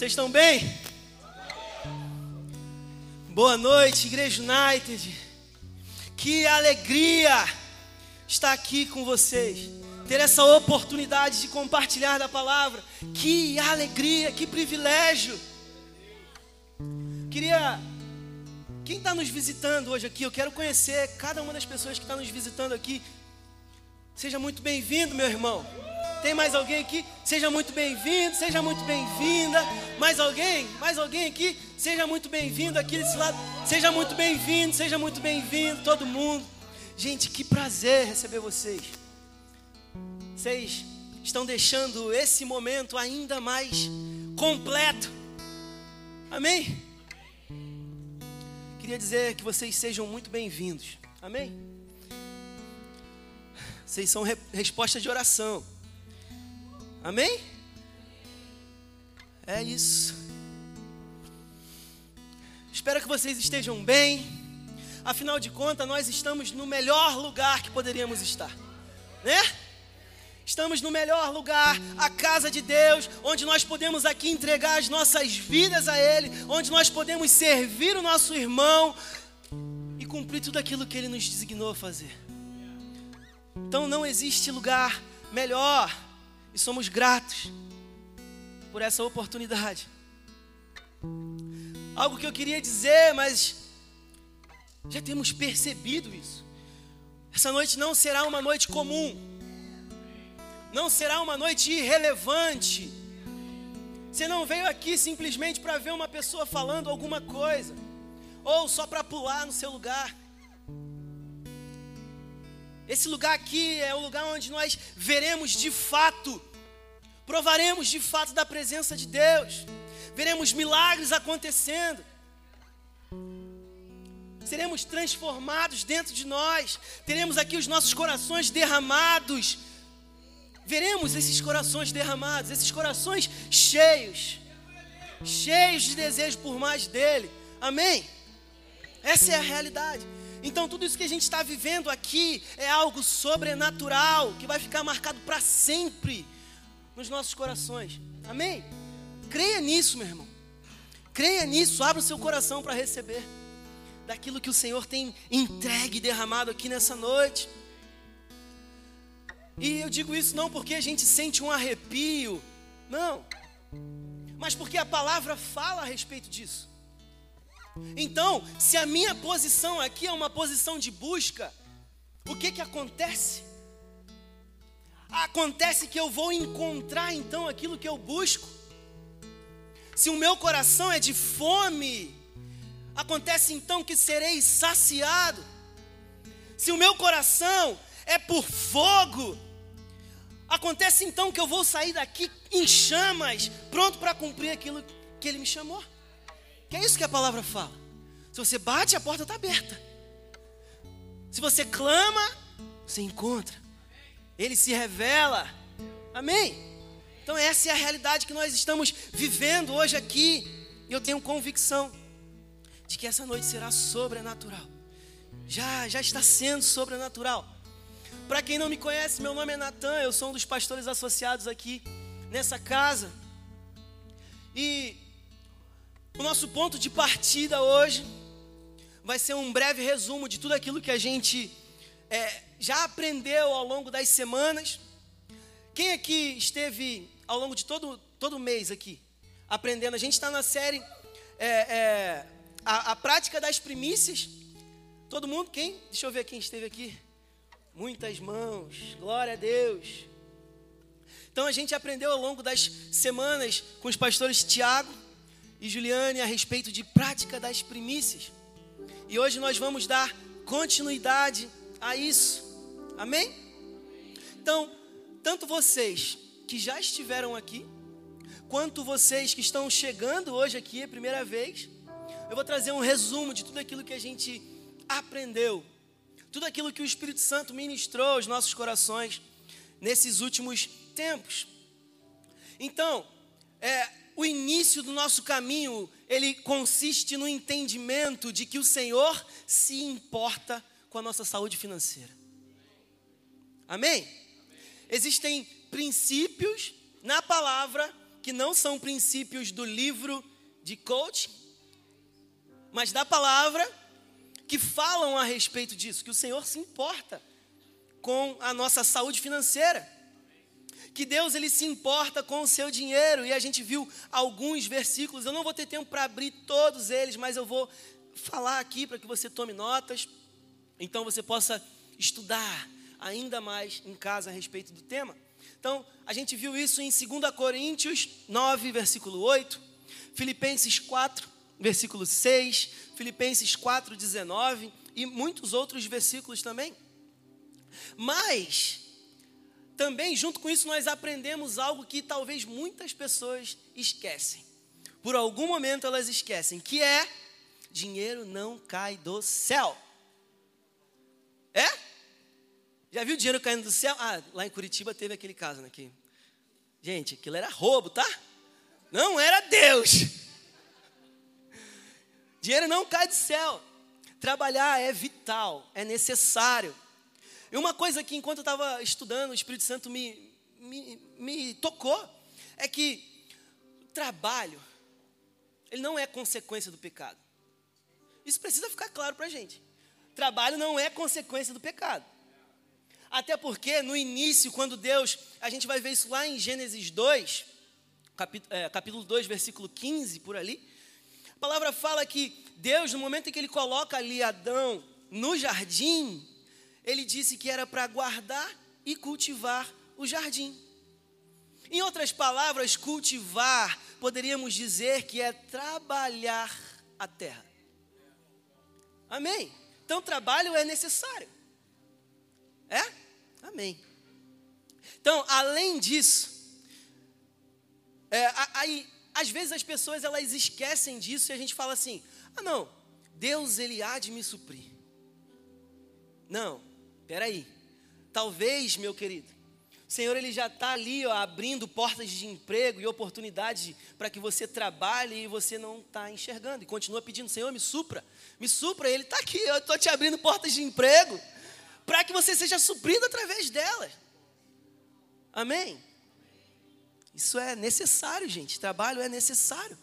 Vocês estão bem? Boa noite, Igreja United. Que alegria estar aqui com vocês. Ter essa oportunidade de compartilhar da palavra. Que alegria, que privilégio. Queria. Quem está nos visitando hoje aqui, eu quero conhecer cada uma das pessoas que está nos visitando aqui. Seja muito bem-vindo, meu irmão. Tem mais alguém aqui? Seja muito bem-vindo, seja muito bem-vinda. Mais alguém? Mais alguém aqui? Seja muito bem-vindo aqui desse lado. Seja muito bem-vindo, seja muito bem-vindo, todo mundo. Gente, que prazer receber vocês. Vocês estão deixando esse momento ainda mais completo. Amém? Queria dizer que vocês sejam muito bem-vindos. Amém? Vocês são re resposta de oração. Amém? É isso. Espero que vocês estejam bem. Afinal de contas, nós estamos no melhor lugar que poderíamos estar, né? Estamos no melhor lugar, a casa de Deus, onde nós podemos aqui entregar as nossas vidas a Ele, onde nós podemos servir o nosso irmão e cumprir tudo aquilo que Ele nos designou a fazer. Então não existe lugar melhor e somos gratos por essa oportunidade. Algo que eu queria dizer, mas já temos percebido isso. Essa noite não será uma noite comum, não será uma noite irrelevante. Você não veio aqui simplesmente para ver uma pessoa falando alguma coisa, ou só para pular no seu lugar. Esse lugar aqui é o lugar onde nós veremos de fato, provaremos de fato da presença de Deus, veremos milagres acontecendo, seremos transformados dentro de nós, teremos aqui os nossos corações derramados, veremos esses corações derramados, esses corações cheios, cheios de desejo por mais dele, amém? Essa é a realidade. Então, tudo isso que a gente está vivendo aqui é algo sobrenatural que vai ficar marcado para sempre nos nossos corações. Amém? Creia nisso, meu irmão. Creia nisso, abra o seu coração para receber daquilo que o Senhor tem entregue e derramado aqui nessa noite. E eu digo isso não porque a gente sente um arrepio, não, mas porque a palavra fala a respeito disso. Então, se a minha posição aqui é uma posição de busca, o que que acontece? Acontece que eu vou encontrar então aquilo que eu busco. Se o meu coração é de fome, acontece então que serei saciado. Se o meu coração é por fogo, acontece então que eu vou sair daqui em chamas, pronto para cumprir aquilo que ele me chamou. Que é isso que a palavra fala. Se você bate, a porta está aberta. Se você clama, você encontra. Ele se revela. Amém? Então essa é a realidade que nós estamos vivendo hoje aqui. E eu tenho convicção de que essa noite será sobrenatural. Já, já está sendo sobrenatural. Para quem não me conhece, meu nome é Natan, eu sou um dos pastores associados aqui nessa casa. E o nosso ponto de partida hoje vai ser um breve resumo de tudo aquilo que a gente é, já aprendeu ao longo das semanas. Quem aqui esteve ao longo de todo, todo mês aqui aprendendo? A gente está na série é, é, a, a prática das primícias. Todo mundo? Quem? Deixa eu ver quem esteve aqui. Muitas mãos. Glória a Deus. Então a gente aprendeu ao longo das semanas com os pastores Tiago e Juliane a respeito de prática das primícias. E hoje nós vamos dar continuidade a isso. Amém? Então, tanto vocês que já estiveram aqui, quanto vocês que estão chegando hoje aqui a primeira vez, eu vou trazer um resumo de tudo aquilo que a gente aprendeu, tudo aquilo que o Espírito Santo ministrou aos nossos corações nesses últimos tempos. Então, é, o início do nosso caminho, ele consiste no entendimento de que o Senhor se importa com a nossa saúde financeira. Amém? Existem princípios na palavra que não são princípios do livro de coaching, mas da palavra que falam a respeito disso, que o Senhor se importa com a nossa saúde financeira. Que Deus ele se importa com o seu dinheiro e a gente viu alguns versículos. Eu não vou ter tempo para abrir todos eles, mas eu vou falar aqui para que você tome notas. Então você possa estudar ainda mais em casa a respeito do tema. Então, a gente viu isso em 2 Coríntios 9, versículo 8, Filipenses 4, versículo 6, Filipenses 4, 19 e muitos outros versículos também. Mas, também, junto com isso, nós aprendemos algo que talvez muitas pessoas esquecem. Por algum momento elas esquecem, que é dinheiro não cai do céu. É? Já viu dinheiro caindo do céu? Ah, lá em Curitiba teve aquele caso, né? Que, gente, aquilo era roubo, tá? Não era Deus. Dinheiro não cai do céu. Trabalhar é vital, é necessário. E uma coisa que, enquanto eu estava estudando, o Espírito Santo me, me, me tocou, é que o trabalho, ele não é consequência do pecado. Isso precisa ficar claro para a gente. Trabalho não é consequência do pecado. Até porque no início, quando Deus, a gente vai ver isso lá em Gênesis 2, capítulo, é, capítulo 2, versículo 15, por ali. A palavra fala que Deus, no momento em que ele coloca ali Adão no jardim, ele disse que era para guardar e cultivar o jardim. Em outras palavras, cultivar, poderíamos dizer que é trabalhar a terra. Amém? Então, trabalho é necessário. É? Amém. Então, além disso, é, aí, às vezes as pessoas elas esquecem disso e a gente fala assim: ah, não, Deus ele há de me suprir. Não, peraí. Talvez, meu querido, o Senhor ele já está ali ó, abrindo portas de emprego e oportunidades para que você trabalhe e você não está enxergando e continua pedindo: Senhor, me supra, me supra. Ele está aqui, eu estou te abrindo portas de emprego para que você seja suprido através delas. Amém? Isso é necessário, gente. Trabalho é necessário.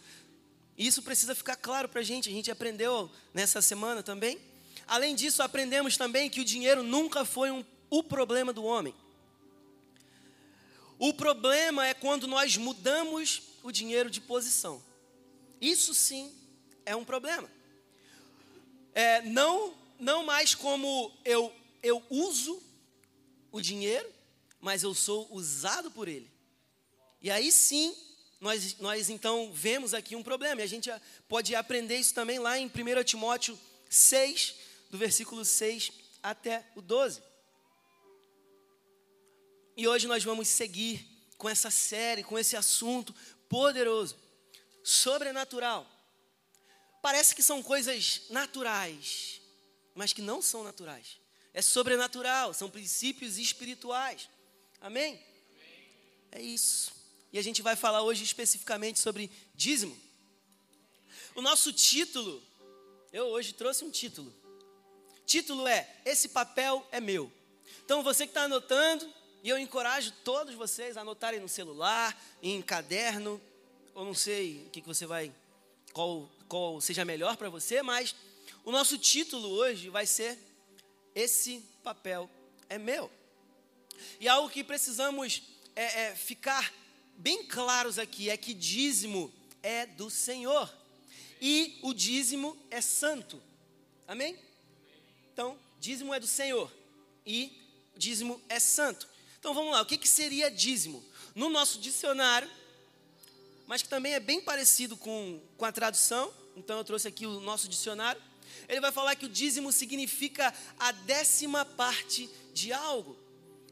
Isso precisa ficar claro para a gente. A gente aprendeu nessa semana também. Além disso, aprendemos também que o dinheiro nunca foi um, o problema do homem. O problema é quando nós mudamos o dinheiro de posição. Isso sim é um problema. É, não, não mais como eu eu uso o dinheiro, mas eu sou usado por ele. E aí sim, nós, nós então vemos aqui um problema. E a gente pode aprender isso também lá em 1 Timóteo 6, do versículo 6 até o 12. E hoje nós vamos seguir com essa série, com esse assunto poderoso, sobrenatural. Parece que são coisas naturais, mas que não são naturais é sobrenatural, são princípios espirituais. Amém? Amém? É isso. E a gente vai falar hoje especificamente sobre dízimo. O nosso título, eu hoje trouxe um título. Título é Esse papel é meu. Então você que está anotando, e eu encorajo todos vocês a anotarem no celular, em caderno, ou não sei o que, que você vai, qual, qual seja melhor para você, mas o nosso título hoje vai ser esse papel é meu. E algo que precisamos é, é, ficar bem claros aqui é que dízimo é do Senhor e o dízimo é santo. Amém? Então, dízimo é do Senhor e dízimo é santo. Então vamos lá, o que, que seria dízimo? No nosso dicionário, mas que também é bem parecido com, com a tradução, então eu trouxe aqui o nosso dicionário. Ele vai falar que o dízimo significa a décima parte de algo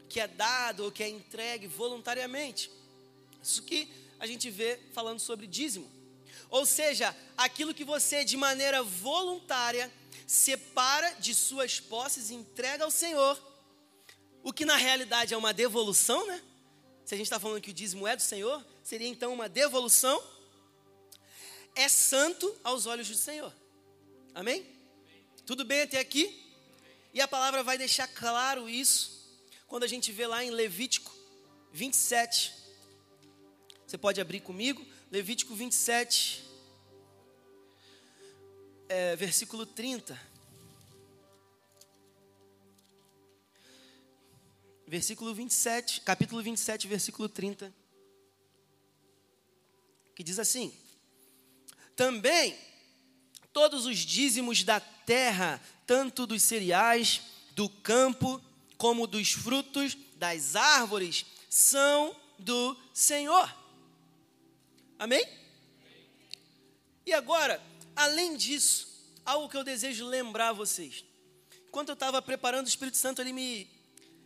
que é dado ou que é entregue voluntariamente. Isso que a gente vê falando sobre dízimo. Ou seja, aquilo que você de maneira voluntária separa de suas posses e entrega ao Senhor, o que na realidade é uma devolução, né? Se a gente está falando que o dízimo é do Senhor, seria então uma devolução. É santo aos olhos do Senhor. Amém? Tudo bem até aqui? E a palavra vai deixar claro isso quando a gente vê lá em Levítico 27, Você pode abrir comigo, Levítico 27, é, versículo 30. Versículo 27, capítulo 27, versículo 30. Que diz assim: Também todos os dízimos da terra, tanto dos cereais, do campo, como dos frutos das árvores, são do Senhor. Amém? E agora, além disso, algo que eu desejo lembrar a vocês. Enquanto eu estava preparando, o Espírito Santo ele me,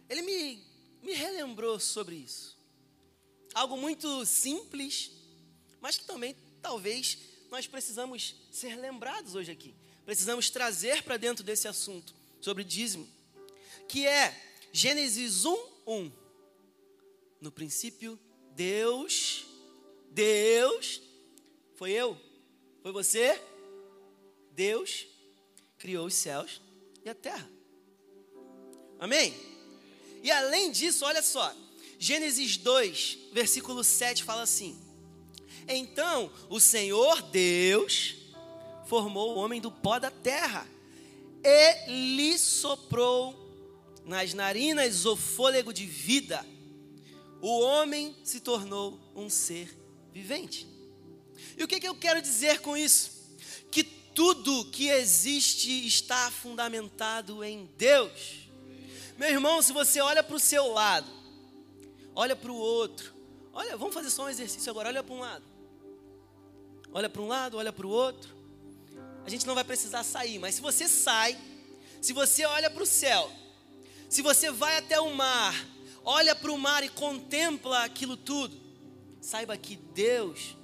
ele me, me relembrou sobre isso. Algo muito simples, mas que também talvez nós precisamos ser lembrados hoje aqui. Precisamos trazer para dentro desse assunto sobre dízimo, que é Gênesis 1, 1. No princípio, Deus, Deus, foi eu, foi você, Deus criou os céus e a terra. Amém? E além disso, olha só, Gênesis 2, versículo 7 fala assim: Então o Senhor Deus formou o homem do pó da terra e lhe soprou nas narinas o fôlego de vida. O homem se tornou um ser vivente. E o que, que eu quero dizer com isso? Tudo que existe está fundamentado em Deus. Meu irmão, se você olha para o seu lado, olha para o outro, olha, vamos fazer só um exercício agora, olha para um lado. Olha para um lado, olha para o outro. A gente não vai precisar sair, mas se você sai, se você olha para o céu, se você vai até o mar, olha para o mar e contempla aquilo tudo, saiba que Deus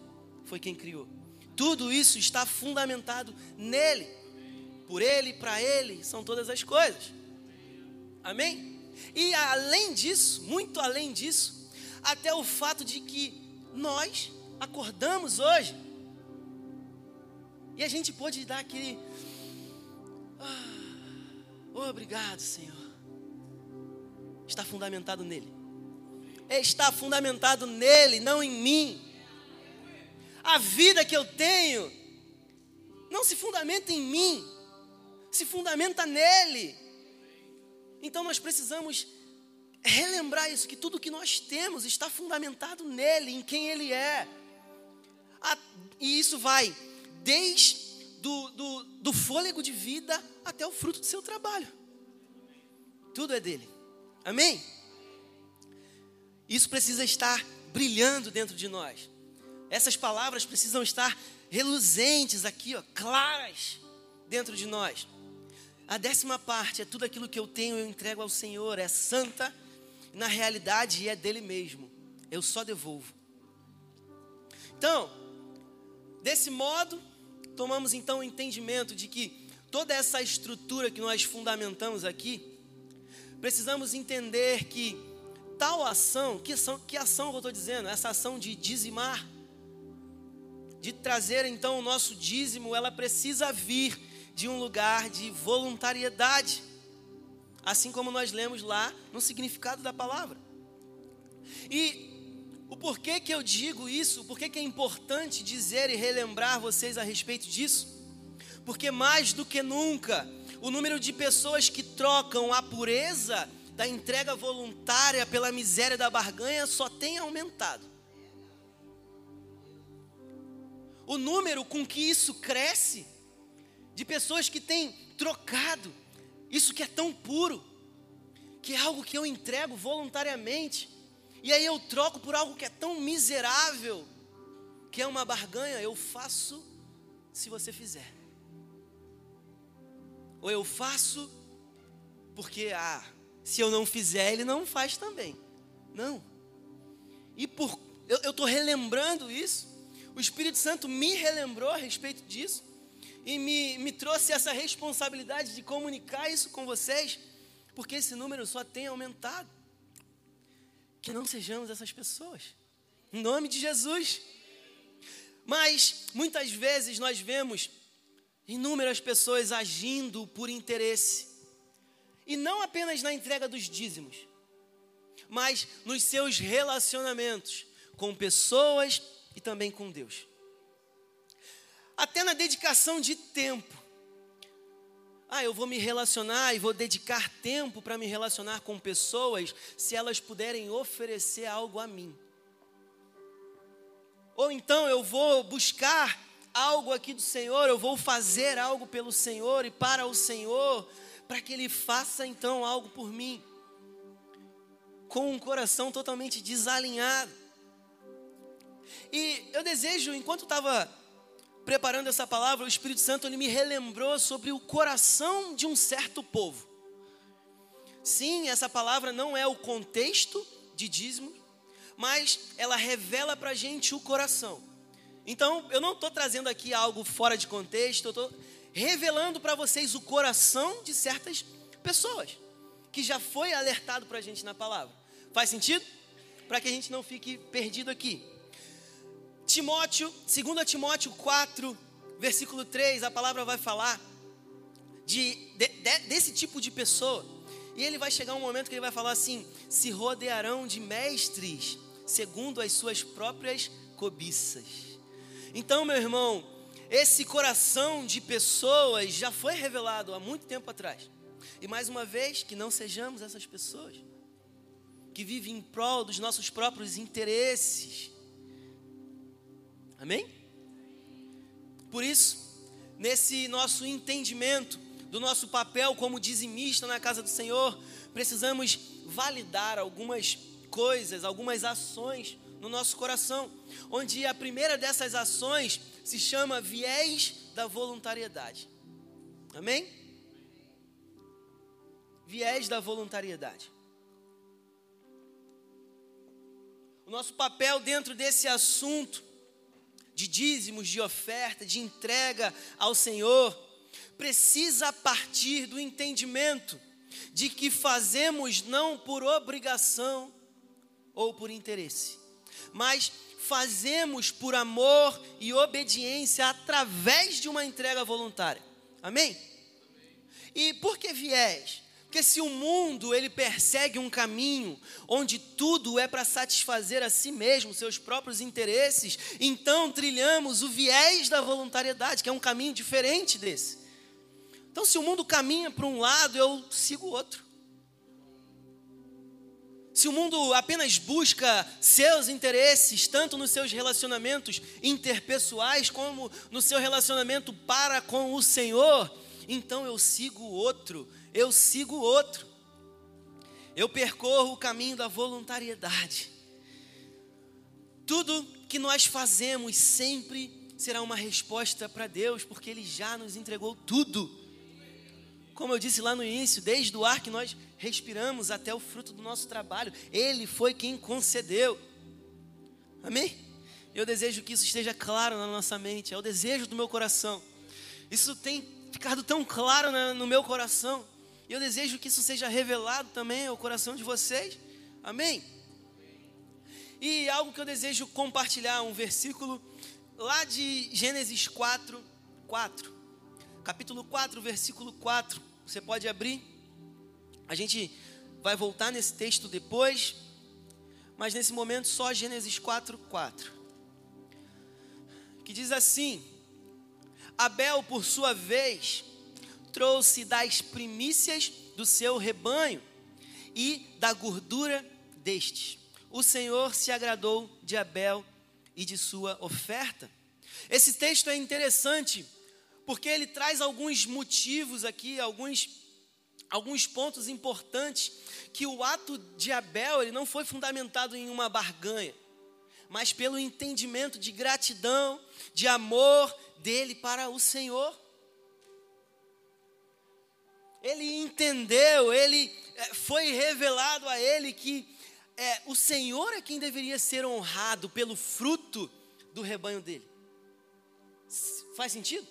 foi quem criou. Tudo isso está fundamentado nele. Por ele, para ele, são todas as coisas. Amém? E além disso, muito além disso, até o fato de que nós acordamos hoje e a gente pode dar aquele. Ah, obrigado, Senhor está fundamentado nele. Está fundamentado nele, não em mim. A vida que eu tenho não se fundamenta em mim, se fundamenta nele. Então nós precisamos relembrar isso, que tudo que nós temos está fundamentado nele, em quem ele é. e isso vai desde do, do, do fôlego de vida até o fruto do seu trabalho. Tudo é dele. Amém? Isso precisa estar brilhando dentro de nós. Essas palavras precisam estar reluzentes aqui, ó, claras dentro de nós. A décima parte é tudo aquilo que eu tenho, eu entrego ao Senhor, é santa, na realidade é dele mesmo. Eu só devolvo. Então, desse modo, tomamos então o entendimento de que toda essa estrutura que nós fundamentamos aqui, precisamos entender que tal ação, que ação, que ação eu estou dizendo? Essa ação de dizimar, de trazer então o nosso dízimo, ela precisa vir de um lugar de voluntariedade, assim como nós lemos lá no significado da palavra. E o porquê que eu digo isso, o porquê que é importante dizer e relembrar vocês a respeito disso? Porque mais do que nunca, o número de pessoas que trocam a pureza da entrega voluntária pela miséria da barganha só tem aumentado. O número com que isso cresce, de pessoas que têm trocado isso que é tão puro, que é algo que eu entrego voluntariamente, e aí eu troco por algo que é tão miserável, que é uma barganha, eu faço se você fizer. Ou eu faço porque, ah, se eu não fizer, ele não faz também. Não. E por eu estou relembrando isso, o Espírito Santo me relembrou a respeito disso e me, me trouxe essa responsabilidade de comunicar isso com vocês, porque esse número só tem aumentado. Que não sejamos essas pessoas, em nome de Jesus. Mas muitas vezes nós vemos inúmeras pessoas agindo por interesse. E não apenas na entrega dos dízimos, mas nos seus relacionamentos, com pessoas e também com Deus. Até na dedicação de tempo. Ah, eu vou me relacionar e vou dedicar tempo para me relacionar com pessoas se elas puderem oferecer algo a mim. Ou então eu vou buscar algo aqui do Senhor, eu vou fazer algo pelo Senhor e para o Senhor, para que Ele faça então algo por mim. Com um coração totalmente desalinhado. E eu desejo, enquanto estava preparando essa palavra, o Espírito Santo ele me relembrou sobre o coração de um certo povo. Sim, essa palavra não é o contexto de dízimo, mas ela revela para a gente o coração. Então, eu não estou trazendo aqui algo fora de contexto, eu estou revelando para vocês o coração de certas pessoas, que já foi alertado para a gente na palavra. Faz sentido? Para que a gente não fique perdido aqui. Timóteo, 2 Timóteo 4, versículo 3, a palavra vai falar de, de, de, desse tipo de pessoa. E ele vai chegar um momento que ele vai falar assim: se rodearão de mestres segundo as suas próprias cobiças. Então, meu irmão, esse coração de pessoas já foi revelado há muito tempo atrás. E mais uma vez, que não sejamos essas pessoas que vivem em prol dos nossos próprios interesses Amém? Por isso, nesse nosso entendimento do nosso papel como dizimista na casa do Senhor, precisamos validar algumas coisas, algumas ações no nosso coração, onde a primeira dessas ações se chama viés da voluntariedade. Amém? Viés da voluntariedade. O nosso papel dentro desse assunto de dízimos, de oferta, de entrega ao Senhor, precisa partir do entendimento de que fazemos não por obrigação ou por interesse, mas fazemos por amor e obediência através de uma entrega voluntária. Amém? E por que viés? Porque se o mundo ele persegue um caminho onde tudo é para satisfazer a si mesmo, seus próprios interesses, então trilhamos o viés da voluntariedade, que é um caminho diferente desse. Então, se o mundo caminha para um lado, eu sigo o outro. Se o mundo apenas busca seus interesses, tanto nos seus relacionamentos interpessoais, como no seu relacionamento para com o Senhor, então eu sigo o outro eu sigo outro. Eu percorro o caminho da voluntariedade. Tudo que nós fazemos sempre será uma resposta para Deus, porque Ele já nos entregou tudo. Como eu disse lá no início, desde o ar que nós respiramos até o fruto do nosso trabalho, Ele foi quem concedeu. Amém? Eu desejo que isso esteja claro na nossa mente, é o desejo do meu coração. Isso tem ficado tão claro no meu coração e eu desejo que isso seja revelado também ao coração de vocês. Amém? E algo que eu desejo compartilhar, um versículo lá de Gênesis 4, 4. Capítulo 4, versículo 4. Você pode abrir. A gente vai voltar nesse texto depois. Mas nesse momento só Gênesis 4, 4. Que diz assim: Abel, por sua vez, trouxe das primícias do seu rebanho e da gordura destes. O Senhor se agradou de Abel e de sua oferta. Esse texto é interessante porque ele traz alguns motivos aqui, alguns alguns pontos importantes que o ato de Abel ele não foi fundamentado em uma barganha, mas pelo entendimento de gratidão, de amor dele para o Senhor ele entendeu, ele é, foi revelado a ele que é, o Senhor é quem deveria ser honrado pelo fruto do rebanho dele. Faz sentido?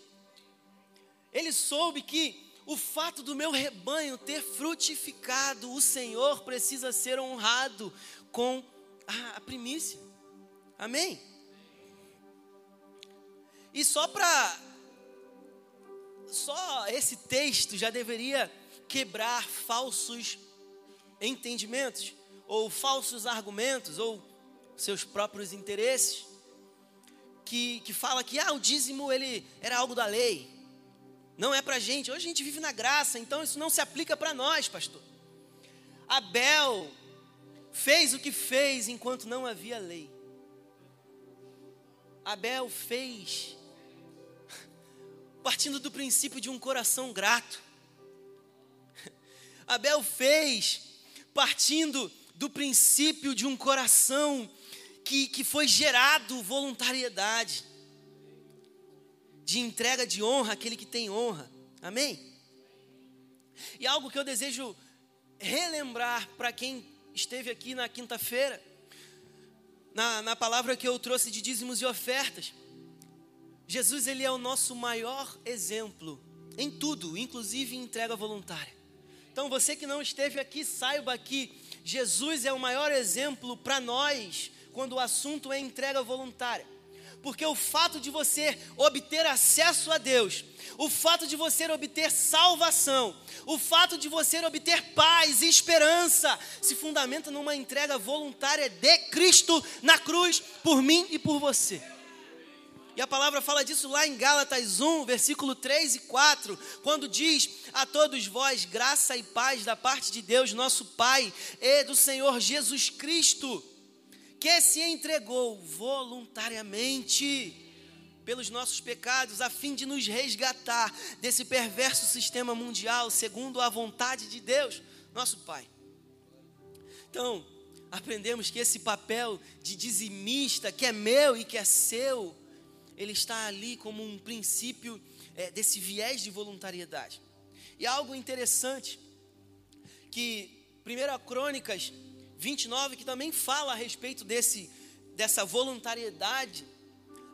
Ele soube que o fato do meu rebanho ter frutificado, o Senhor precisa ser honrado com a, a primícia. Amém? E só para só esse texto já deveria quebrar falsos entendimentos, ou falsos argumentos, ou seus próprios interesses, que, que fala que ah, o dízimo ele era algo da lei. Não é para gente. Hoje a gente vive na graça, então isso não se aplica para nós, pastor. Abel fez o que fez enquanto não havia lei. Abel fez partindo do princípio de um coração grato. Abel fez partindo do princípio de um coração que, que foi gerado voluntariedade, de entrega de honra àquele que tem honra. Amém? E algo que eu desejo relembrar para quem esteve aqui na quinta-feira, na, na palavra que eu trouxe de dízimos e ofertas. Jesus, ele é o nosso maior exemplo em tudo, inclusive em entrega voluntária. Então, você que não esteve aqui, saiba que Jesus é o maior exemplo para nós quando o assunto é entrega voluntária. Porque o fato de você obter acesso a Deus, o fato de você obter salvação, o fato de você obter paz e esperança, se fundamenta numa entrega voluntária de Cristo na cruz por mim e por você. E a palavra fala disso lá em Gálatas 1, versículo 3 e 4, quando diz: A todos vós graça e paz da parte de Deus, nosso Pai, e do Senhor Jesus Cristo que se entregou voluntariamente pelos nossos pecados, a fim de nos resgatar desse perverso sistema mundial, segundo a vontade de Deus, nosso Pai. Então, aprendemos que esse papel de dizimista, que é meu e que é seu, ele está ali como um princípio é, desse viés de voluntariedade. E algo interessante, que 1 Crônicas 29, que também fala a respeito desse, dessa voluntariedade.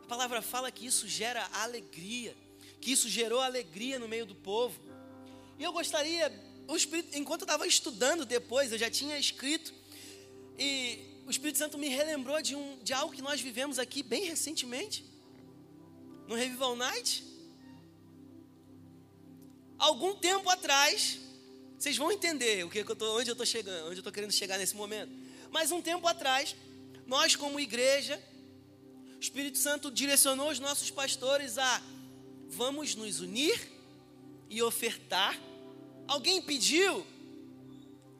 A palavra fala que isso gera alegria, que isso gerou alegria no meio do povo. E eu gostaria, o Espírito, enquanto eu estava estudando depois, eu já tinha escrito, e o Espírito Santo me relembrou de, um, de algo que nós vivemos aqui bem recentemente, no Revival Night. Algum tempo atrás, vocês vão entender o que, eu tô, onde eu estou chegando, onde eu estou querendo chegar nesse momento. Mas um tempo atrás, nós como igreja, o Espírito Santo direcionou os nossos pastores a vamos nos unir e ofertar. Alguém pediu?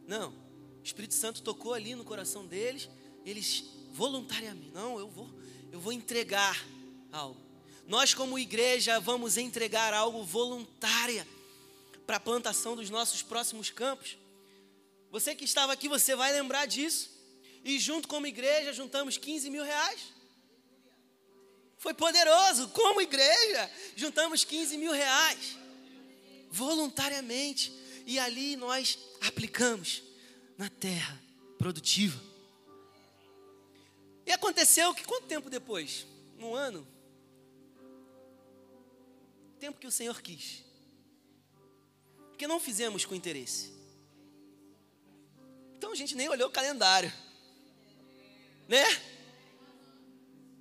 Não. O Espírito Santo tocou ali no coração deles, eles voluntariamente, não, eu vou, eu vou entregar algo. Nós como igreja vamos entregar algo voluntária para a plantação dos nossos próximos campos. Você que estava aqui, você vai lembrar disso. E junto como igreja, juntamos 15 mil reais. Foi poderoso, como igreja, juntamos 15 mil reais. Voluntariamente. E ali nós aplicamos na terra produtiva. E aconteceu que quanto tempo depois? Um ano? Tempo que o Senhor quis porque não fizemos com interesse. Então a gente nem olhou o calendário, né?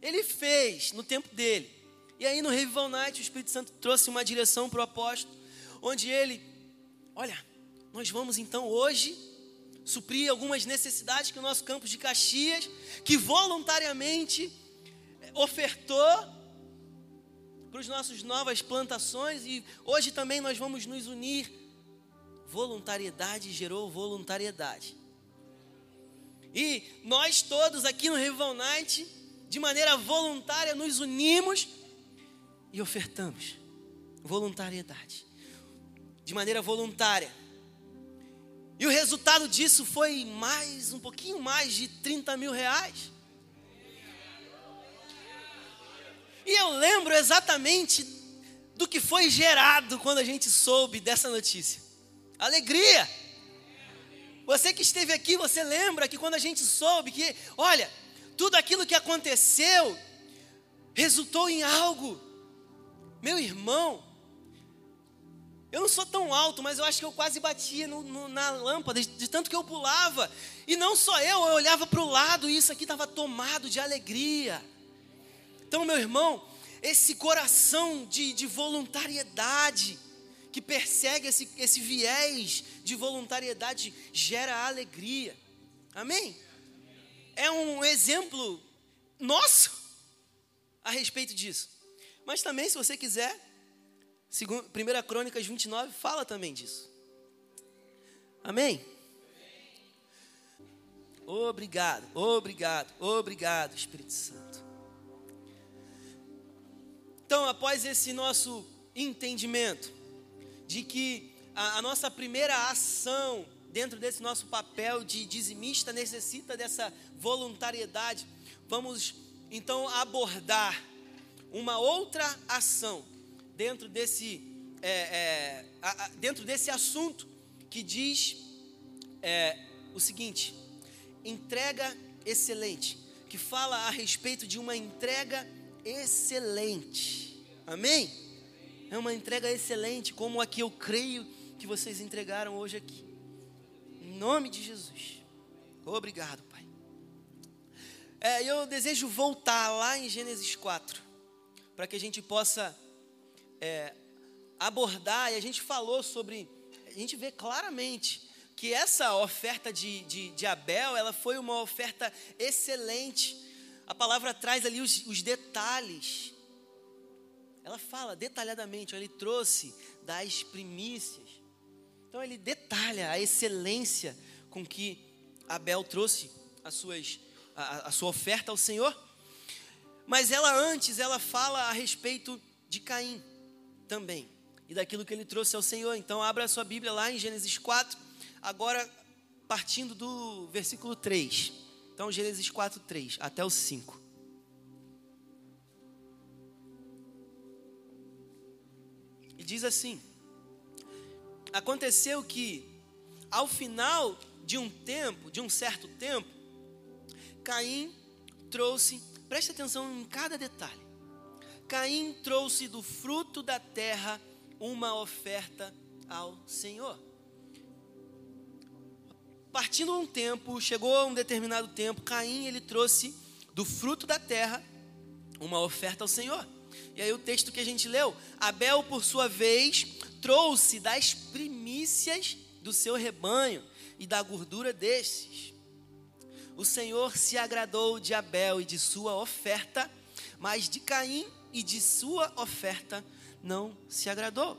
Ele fez no tempo dele. E aí no Revival Night o Espírito Santo trouxe uma direção para o apóstolo, onde ele, olha, nós vamos então hoje suprir algumas necessidades que o nosso campus de Caxias, que voluntariamente ofertou para as nossas novas plantações e hoje também nós vamos nos unir voluntariedade gerou voluntariedade. E nós todos aqui no Revival Night, de maneira voluntária, nos unimos e ofertamos voluntariedade. De maneira voluntária. E o resultado disso foi mais, um pouquinho mais de 30 mil reais. E eu lembro exatamente do que foi gerado quando a gente soube dessa notícia. Alegria. Você que esteve aqui, você lembra que quando a gente soube que, olha, tudo aquilo que aconteceu resultou em algo. Meu irmão, eu não sou tão alto, mas eu acho que eu quase batia no, no, na lâmpada, de, de, tanto que eu pulava. E não só eu, eu olhava para o lado e isso aqui estava tomado de alegria. Então, meu irmão, esse coração de, de voluntariedade, que persegue esse, esse viés de voluntariedade gera alegria. Amém? é um exemplo nosso a respeito disso. Mas também, se você quiser, 1 Crônicas 29 fala também disso. Amém? Obrigado, obrigado, obrigado, Espírito Santo. Então, após esse nosso entendimento de que a, a nossa primeira ação dentro desse nosso papel de dizimista necessita dessa voluntariedade, vamos então abordar uma outra ação dentro desse, é, é, a, a, dentro desse assunto que diz é, o seguinte: entrega excelente, que fala a respeito de uma entrega excelente. Amém? É uma entrega excelente, como a que eu creio que vocês entregaram hoje aqui. Em nome de Jesus. Obrigado, Pai. É, eu desejo voltar lá em Gênesis 4, para que a gente possa é, abordar, e a gente falou sobre, a gente vê claramente que essa oferta de, de, de Abel, ela foi uma oferta excelente. A palavra traz ali os, os detalhes. Ela fala detalhadamente, ele trouxe das primícias. Então ele detalha a excelência com que Abel trouxe as suas, a, a sua oferta ao Senhor. Mas ela antes, ela fala a respeito de Caim também. E daquilo que ele trouxe ao Senhor. Então abra a sua Bíblia lá em Gênesis 4 Agora, partindo do versículo 3. Então, Gênesis 4, 3 até o 5. E diz assim: Aconteceu que, ao final de um tempo, de um certo tempo, Caim trouxe, preste atenção em cada detalhe. Caim trouxe do fruto da terra uma oferta ao Senhor. Partindo um tempo, chegou um determinado tempo, Caim ele trouxe do fruto da terra uma oferta ao Senhor. E aí o texto que a gente leu, Abel por sua vez trouxe das primícias do seu rebanho e da gordura desses. O Senhor se agradou de Abel e de sua oferta, mas de Caim e de sua oferta não se agradou.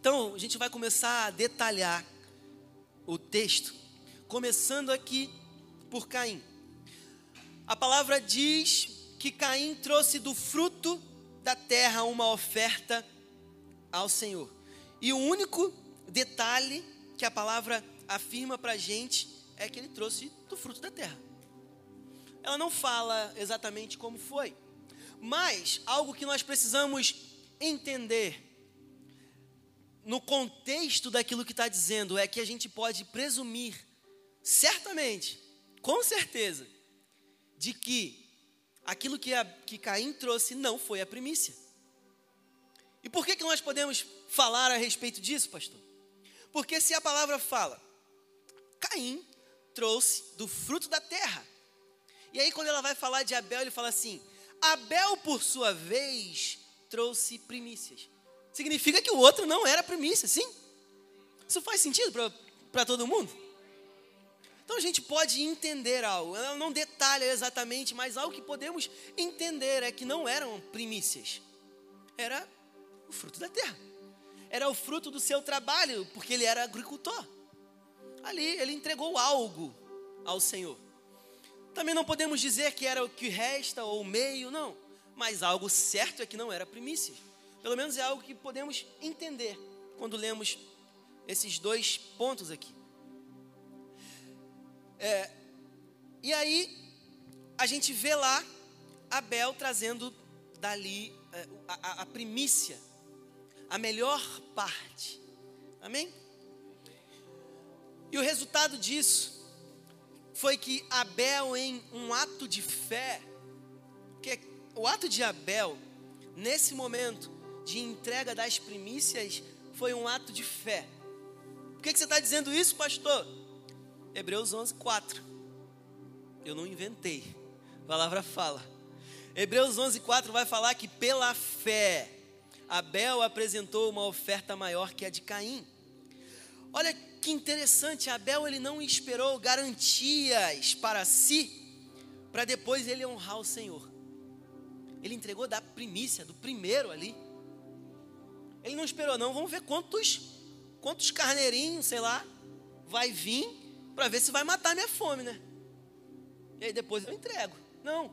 Então, a gente vai começar a detalhar o texto, começando aqui por Caim. A palavra diz que Caim trouxe do fruto da terra uma oferta ao Senhor. E o único detalhe que a palavra afirma para a gente é que ele trouxe do fruto da terra. Ela não fala exatamente como foi, mas algo que nós precisamos entender no contexto daquilo que está dizendo, é que a gente pode presumir, certamente, com certeza, de que aquilo que, a, que Caim trouxe não foi a primícia. E por que, que nós podemos falar a respeito disso, pastor? Porque se a palavra fala, Caim trouxe do fruto da terra. E aí, quando ela vai falar de Abel, ele fala assim: Abel, por sua vez, trouxe primícias significa que o outro não era primícia, sim? Isso faz sentido para todo mundo? Então a gente pode entender algo, não detalha exatamente, mas algo que podemos entender é que não eram primícias, era o fruto da terra, era o fruto do seu trabalho, porque ele era agricultor. Ali ele entregou algo ao Senhor. Também não podemos dizer que era o que resta ou o meio, não, mas algo certo é que não era primícia. Pelo menos é algo que podemos entender quando lemos esses dois pontos aqui. É, e aí, a gente vê lá Abel trazendo dali é, a, a primícia, a melhor parte. Amém? E o resultado disso foi que Abel, em um ato de fé, que o ato de Abel, nesse momento, de entrega das primícias foi um ato de fé. Por que, que você está dizendo isso, pastor? Hebreus 11, 4. Eu não inventei. A palavra fala. Hebreus 11, 4 vai falar que pela fé Abel apresentou uma oferta maior que a de Caim. Olha que interessante, Abel ele não esperou garantias para si, para depois ele honrar o Senhor. Ele entregou da primícia, do primeiro ali. Ele não esperou, não. Vamos ver quantos, quantos carneirinhos, sei lá, vai vir para ver se vai matar minha fome, né? E aí depois eu entrego. Não.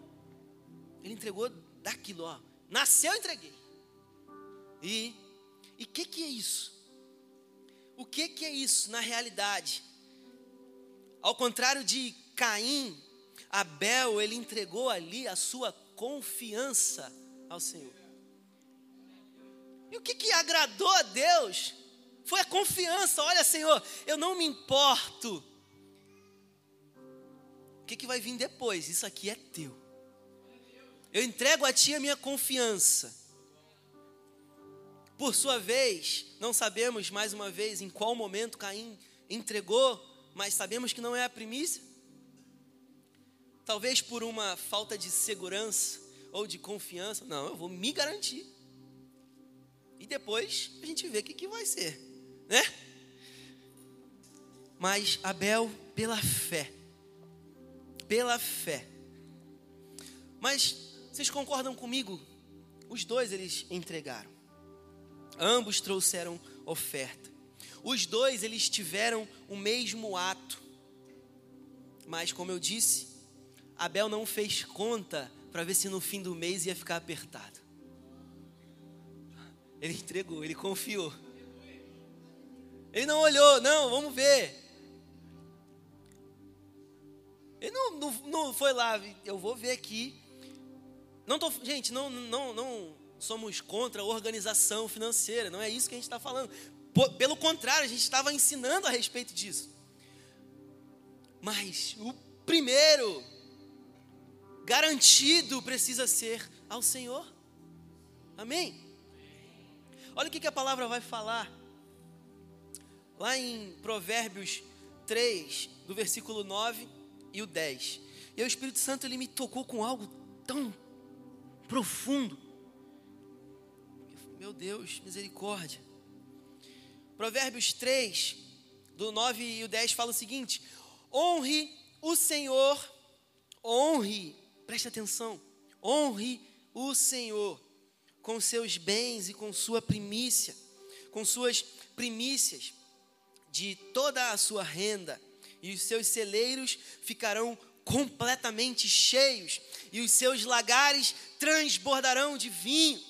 Ele entregou daquilo, ó. Nasceu, eu entreguei. E e que que é isso? O que que é isso na realidade? Ao contrário de Caim, Abel, ele entregou ali a sua confiança ao Senhor. E o que, que agradou a Deus foi a confiança. Olha, Senhor, eu não me importo. O que, que vai vir depois? Isso aqui é teu. Eu entrego a Ti a minha confiança. Por sua vez, não sabemos mais uma vez em qual momento Caim entregou, mas sabemos que não é a primícia. Talvez por uma falta de segurança ou de confiança. Não, eu vou me garantir. E depois a gente vê o que, que vai ser, né? Mas Abel, pela fé, pela fé. Mas vocês concordam comigo? Os dois eles entregaram. Ambos trouxeram oferta. Os dois eles tiveram o mesmo ato. Mas como eu disse, Abel não fez conta para ver se no fim do mês ia ficar apertado. Ele entregou, ele confiou. Ele não olhou, não, vamos ver. Ele não, não, não foi lá, eu vou ver aqui. Não tô, gente, não, não, não somos contra a organização financeira, não é isso que a gente está falando. Pelo contrário, a gente estava ensinando a respeito disso. Mas o primeiro garantido precisa ser ao Senhor. Amém? Olha o que, que a palavra vai falar. Lá em Provérbios 3, do versículo 9 e o 10. E o Espírito Santo ele me tocou com algo tão profundo. Meu Deus, misericórdia. Provérbios 3, do 9 e o 10 fala o seguinte: Honre o Senhor, honre Preste atenção. Honre o Senhor com seus bens e com sua primícia, com suas primícias de toda a sua renda, e os seus celeiros ficarão completamente cheios, e os seus lagares transbordarão de vinho.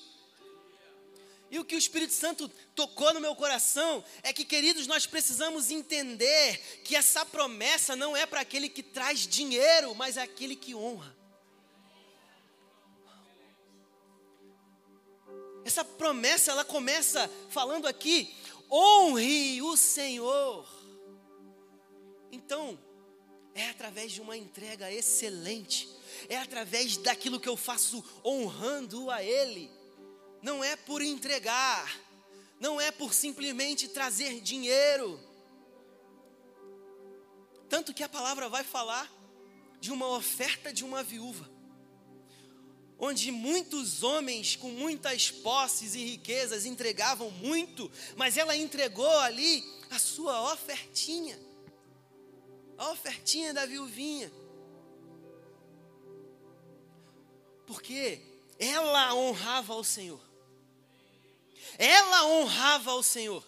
E o que o Espírito Santo tocou no meu coração é que, queridos, nós precisamos entender que essa promessa não é para aquele que traz dinheiro, mas é aquele que honra. Essa promessa, ela começa falando aqui: honre o Senhor. Então, é através de uma entrega excelente, é através daquilo que eu faço honrando a Ele. Não é por entregar, não é por simplesmente trazer dinheiro. Tanto que a palavra vai falar de uma oferta de uma viúva onde muitos homens com muitas posses e riquezas entregavam muito, mas ela entregou ali a sua ofertinha, a ofertinha da viuvinha, porque ela honrava ao Senhor, ela honrava ao Senhor,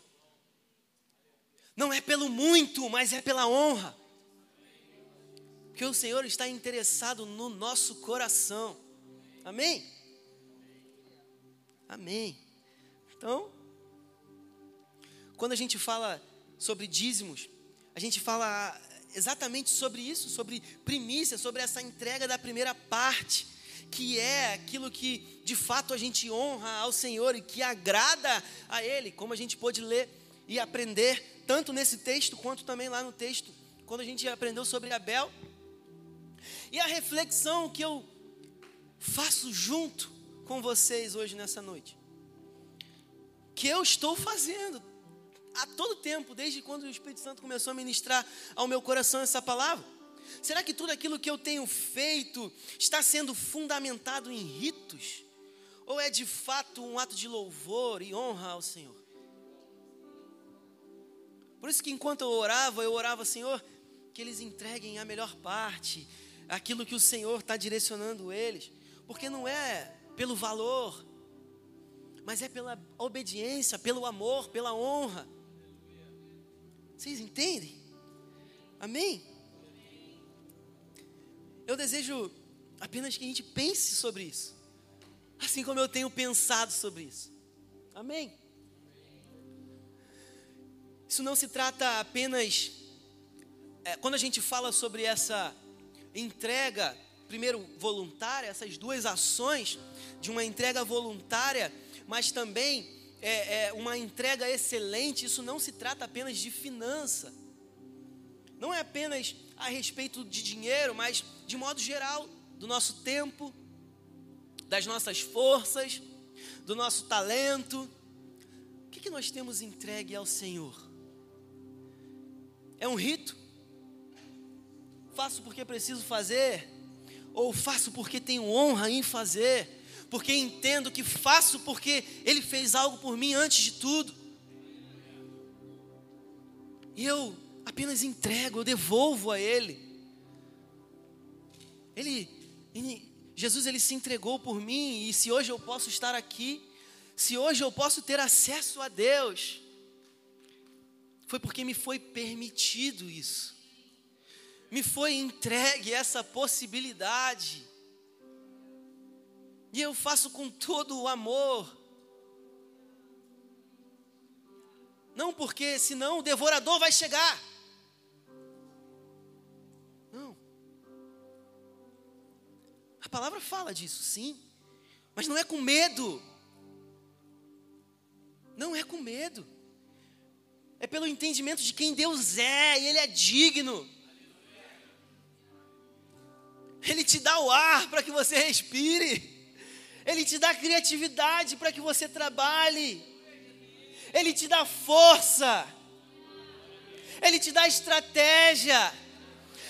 não é pelo muito, mas é pela honra, porque o Senhor está interessado no nosso coração. Amém? Amém. Então, quando a gente fala sobre dízimos, a gente fala exatamente sobre isso, sobre primícia, sobre essa entrega da primeira parte, que é aquilo que de fato a gente honra ao Senhor e que agrada a Ele, como a gente pôde ler e aprender, tanto nesse texto quanto também lá no texto, quando a gente aprendeu sobre Abel. E a reflexão que eu faço junto com vocês hoje nessa noite. Que eu estou fazendo a todo tempo, desde quando o Espírito Santo começou a ministrar ao meu coração essa palavra. Será que tudo aquilo que eu tenho feito está sendo fundamentado em ritos? Ou é de fato um ato de louvor e honra ao Senhor? Por isso que enquanto eu orava, eu orava, Senhor, que eles entreguem a melhor parte, aquilo que o Senhor está direcionando eles, porque não é pelo valor, mas é pela obediência, pelo amor, pela honra. Vocês entendem? Amém? Eu desejo apenas que a gente pense sobre isso, assim como eu tenho pensado sobre isso. Amém? Isso não se trata apenas. É, quando a gente fala sobre essa entrega, primeiro voluntária, essas duas ações de uma entrega voluntária, mas também é, é uma entrega excelente, isso não se trata apenas de finança. Não é apenas a respeito de dinheiro, mas de modo geral, do nosso tempo, das nossas forças, do nosso talento. O que, que nós temos entregue ao Senhor? É um rito? Faço porque preciso fazer? Ou faço porque tenho honra em fazer? Porque entendo que faço porque Ele fez algo por mim antes de tudo? E eu apenas entrego, eu devolvo a Ele. Ele, ele, Jesus ele se entregou por mim e se hoje eu posso estar aqui, se hoje eu posso ter acesso a Deus, foi porque me foi permitido isso. Me foi entregue essa possibilidade. E eu faço com todo o amor. Não porque senão o devorador vai chegar. Não. A palavra fala disso, sim. Mas não é com medo. Não é com medo é pelo entendimento de quem Deus é, e Ele é digno. Ele te dá o ar para que você respire, Ele te dá criatividade para que você trabalhe, Ele te dá força, Ele te dá estratégia,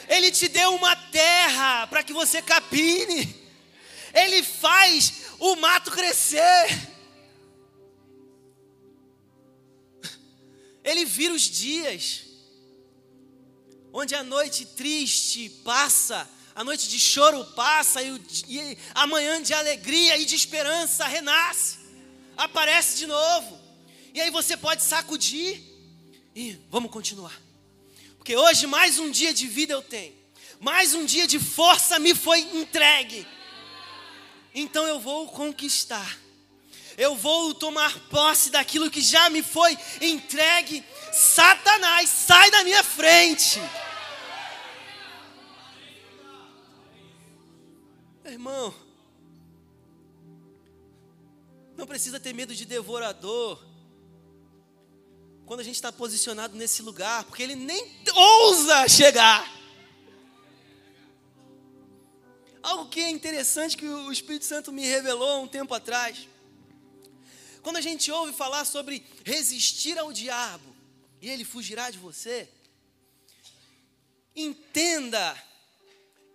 Ele te deu uma terra para que você capine, Ele faz o mato crescer. Ele vira os dias, onde a noite triste passa, a noite de choro passa, e, o, e amanhã de alegria e de esperança renasce, aparece de novo, e aí você pode sacudir e vamos continuar, porque hoje mais um dia de vida eu tenho, mais um dia de força me foi entregue, então eu vou conquistar eu vou tomar posse daquilo que já me foi entregue. Satanás, sai da minha frente. Irmão, não precisa ter medo de devorador. Quando a gente está posicionado nesse lugar, porque ele nem ousa chegar. Algo que é interessante que o Espírito Santo me revelou um tempo atrás. Quando a gente ouve falar sobre resistir ao diabo e ele fugirá de você, entenda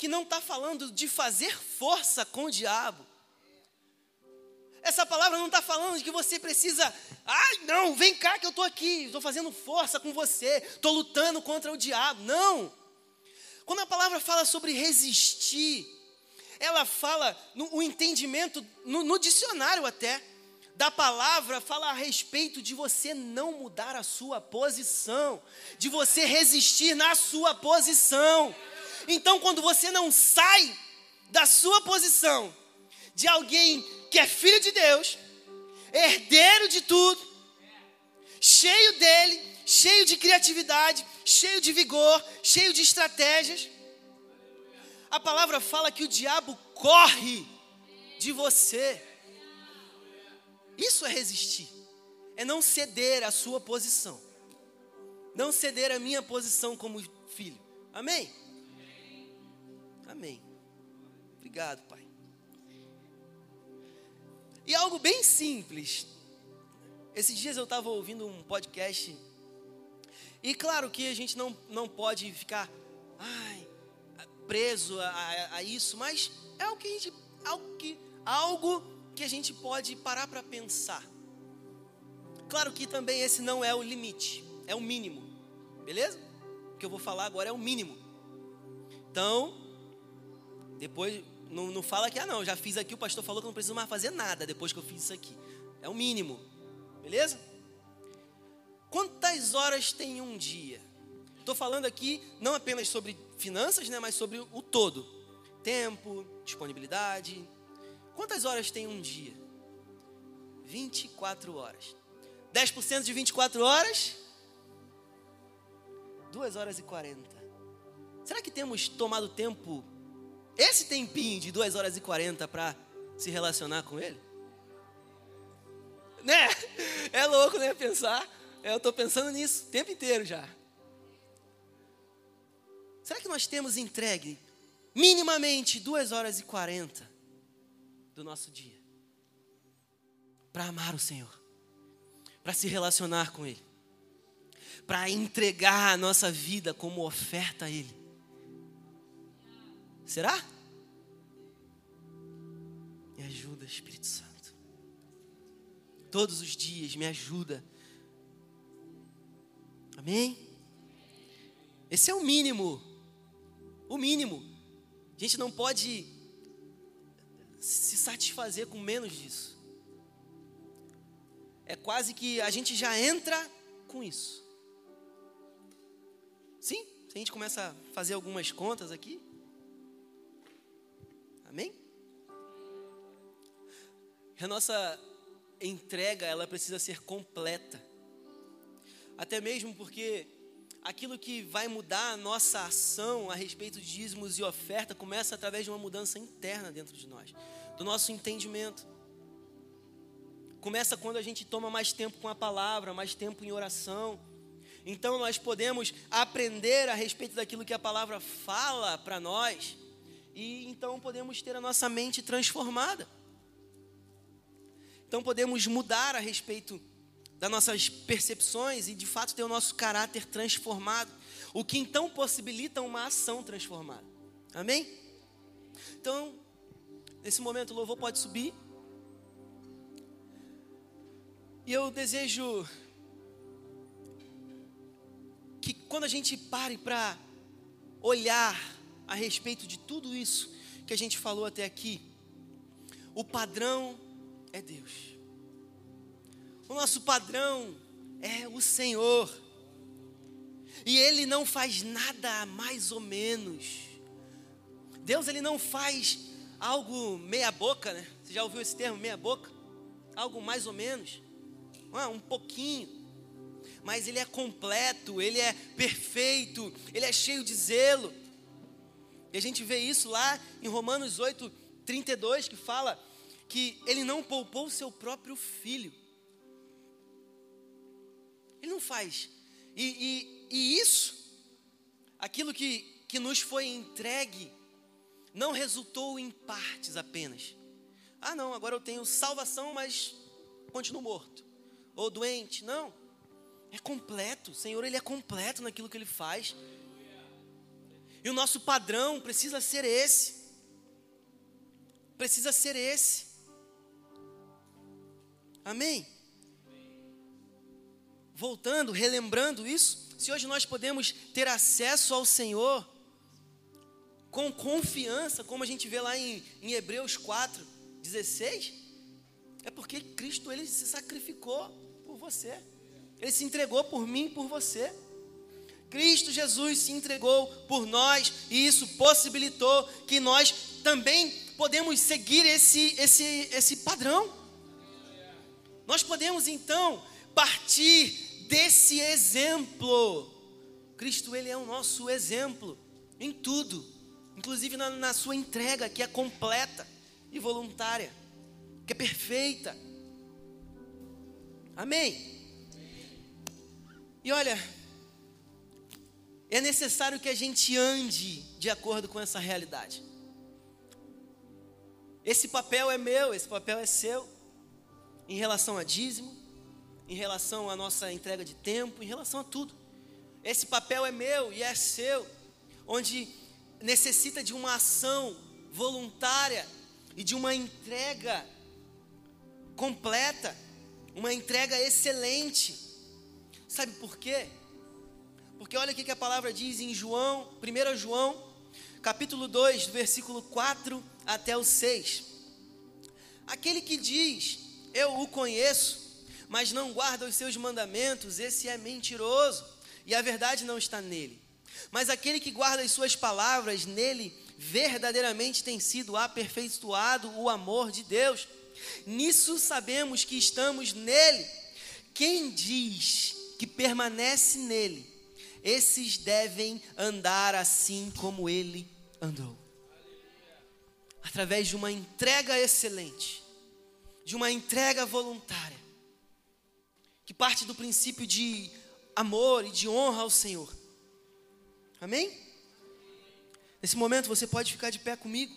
que não está falando de fazer força com o diabo. Essa palavra não está falando de que você precisa, ai não, vem cá que eu estou aqui, estou fazendo força com você, estou lutando contra o diabo. Não. Quando a palavra fala sobre resistir, ela fala no o entendimento, no, no dicionário até, da palavra fala a respeito de você não mudar a sua posição, de você resistir na sua posição. Então, quando você não sai da sua posição, de alguém que é filho de Deus, herdeiro de tudo, cheio dele, cheio de criatividade, cheio de vigor, cheio de estratégias, a palavra fala que o diabo corre de você. Isso é resistir. É não ceder a sua posição. Não ceder a minha posição como filho. Amém? Amém. Obrigado, Pai. E algo bem simples. Esses dias eu estava ouvindo um podcast. E claro que a gente não, não pode ficar ai, preso a, a, a isso, mas é algo que a gente. Algo que, algo que a gente pode parar para pensar. Claro que também esse não é o limite, é o mínimo. Beleza? O que eu vou falar agora é o mínimo. Então, depois, não, não fala que, ah, não, já fiz aqui, o pastor falou que não preciso mais fazer nada depois que eu fiz isso aqui. É o mínimo. Beleza? Quantas horas tem um dia? Estou falando aqui não apenas sobre finanças, né, mas sobre o todo. Tempo, disponibilidade. Quantas horas tem um dia? 24 horas. 10% de 24 horas? 2 horas e 40. Será que temos tomado tempo, esse tempinho de 2 horas e 40 para se relacionar com Ele? Né? É louco, né? Pensar. Eu estou pensando nisso o tempo inteiro já. Será que nós temos entregue minimamente 2 horas e 40 do nosso dia para amar o Senhor? para se relacionar com Ele, para entregar a nossa vida como oferta a Ele. Será? Me ajuda, Espírito Santo. Todos os dias me ajuda. Amém? Esse é o mínimo. O mínimo. A gente não pode se satisfazer com menos disso é quase que a gente já entra com isso. Sim? Se a gente começa a fazer algumas contas aqui. A nossa entrega, ela precisa ser completa. Até mesmo porque aquilo que vai mudar a nossa ação a respeito de dízimos e oferta começa através de uma mudança interna dentro de nós, do nosso entendimento. Começa quando a gente toma mais tempo com a palavra, mais tempo em oração. Então nós podemos aprender a respeito daquilo que a palavra fala para nós e então podemos ter a nossa mente transformada. Então podemos mudar a respeito das nossas percepções e de fato ter o nosso caráter transformado, o que então possibilita uma ação transformada. Amém? Então, nesse momento o louvor pode subir. E eu desejo que quando a gente pare para olhar a respeito de tudo isso que a gente falou até aqui, o padrão é Deus. O nosso padrão é o Senhor. E ele não faz nada mais ou menos. Deus ele não faz algo meia boca, né? Você já ouviu esse termo meia boca? Algo mais ou menos ah, um pouquinho. Mas ele é completo, ele é perfeito, ele é cheio de zelo. E a gente vê isso lá em Romanos 8, 32, que fala que ele não poupou o seu próprio filho. Ele não faz. E, e, e isso, aquilo que, que nos foi entregue, não resultou em partes apenas. Ah, não, agora eu tenho salvação, mas continuo morto ou doente. Não. É completo. O Senhor, Ele é completo naquilo que Ele faz. E o nosso padrão precisa ser esse. Precisa ser esse. Amém? Voltando, relembrando isso, se hoje nós podemos ter acesso ao Senhor com confiança, como a gente vê lá em, em Hebreus 4, 16, é porque Cristo ele se sacrificou você. Ele se entregou por mim e por você. Cristo Jesus se entregou por nós e isso possibilitou que nós também podemos seguir esse, esse, esse padrão. Nós podemos então partir desse exemplo. Cristo, Ele é o nosso exemplo em tudo, inclusive na, na sua entrega, que é completa e voluntária, que é perfeita. Amém? E olha, é necessário que a gente ande de acordo com essa realidade. Esse papel é meu, esse papel é seu, em relação a dízimo, em relação à nossa entrega de tempo, em relação a tudo. Esse papel é meu e é seu, onde necessita de uma ação voluntária e de uma entrega completa uma entrega excelente. Sabe por quê? Porque olha o que a palavra diz em João, 1 João, capítulo 2, versículo 4 até o 6. Aquele que diz, eu o conheço, mas não guarda os seus mandamentos, esse é mentiroso, e a verdade não está nele. Mas aquele que guarda as suas palavras, nele verdadeiramente tem sido aperfeiçoado o amor de Deus. Nisso sabemos que estamos nele. Quem diz que permanece nele, esses devem andar assim como ele andou. Através de uma entrega excelente, de uma entrega voluntária, que parte do princípio de amor e de honra ao Senhor. Amém? Nesse momento você pode ficar de pé comigo.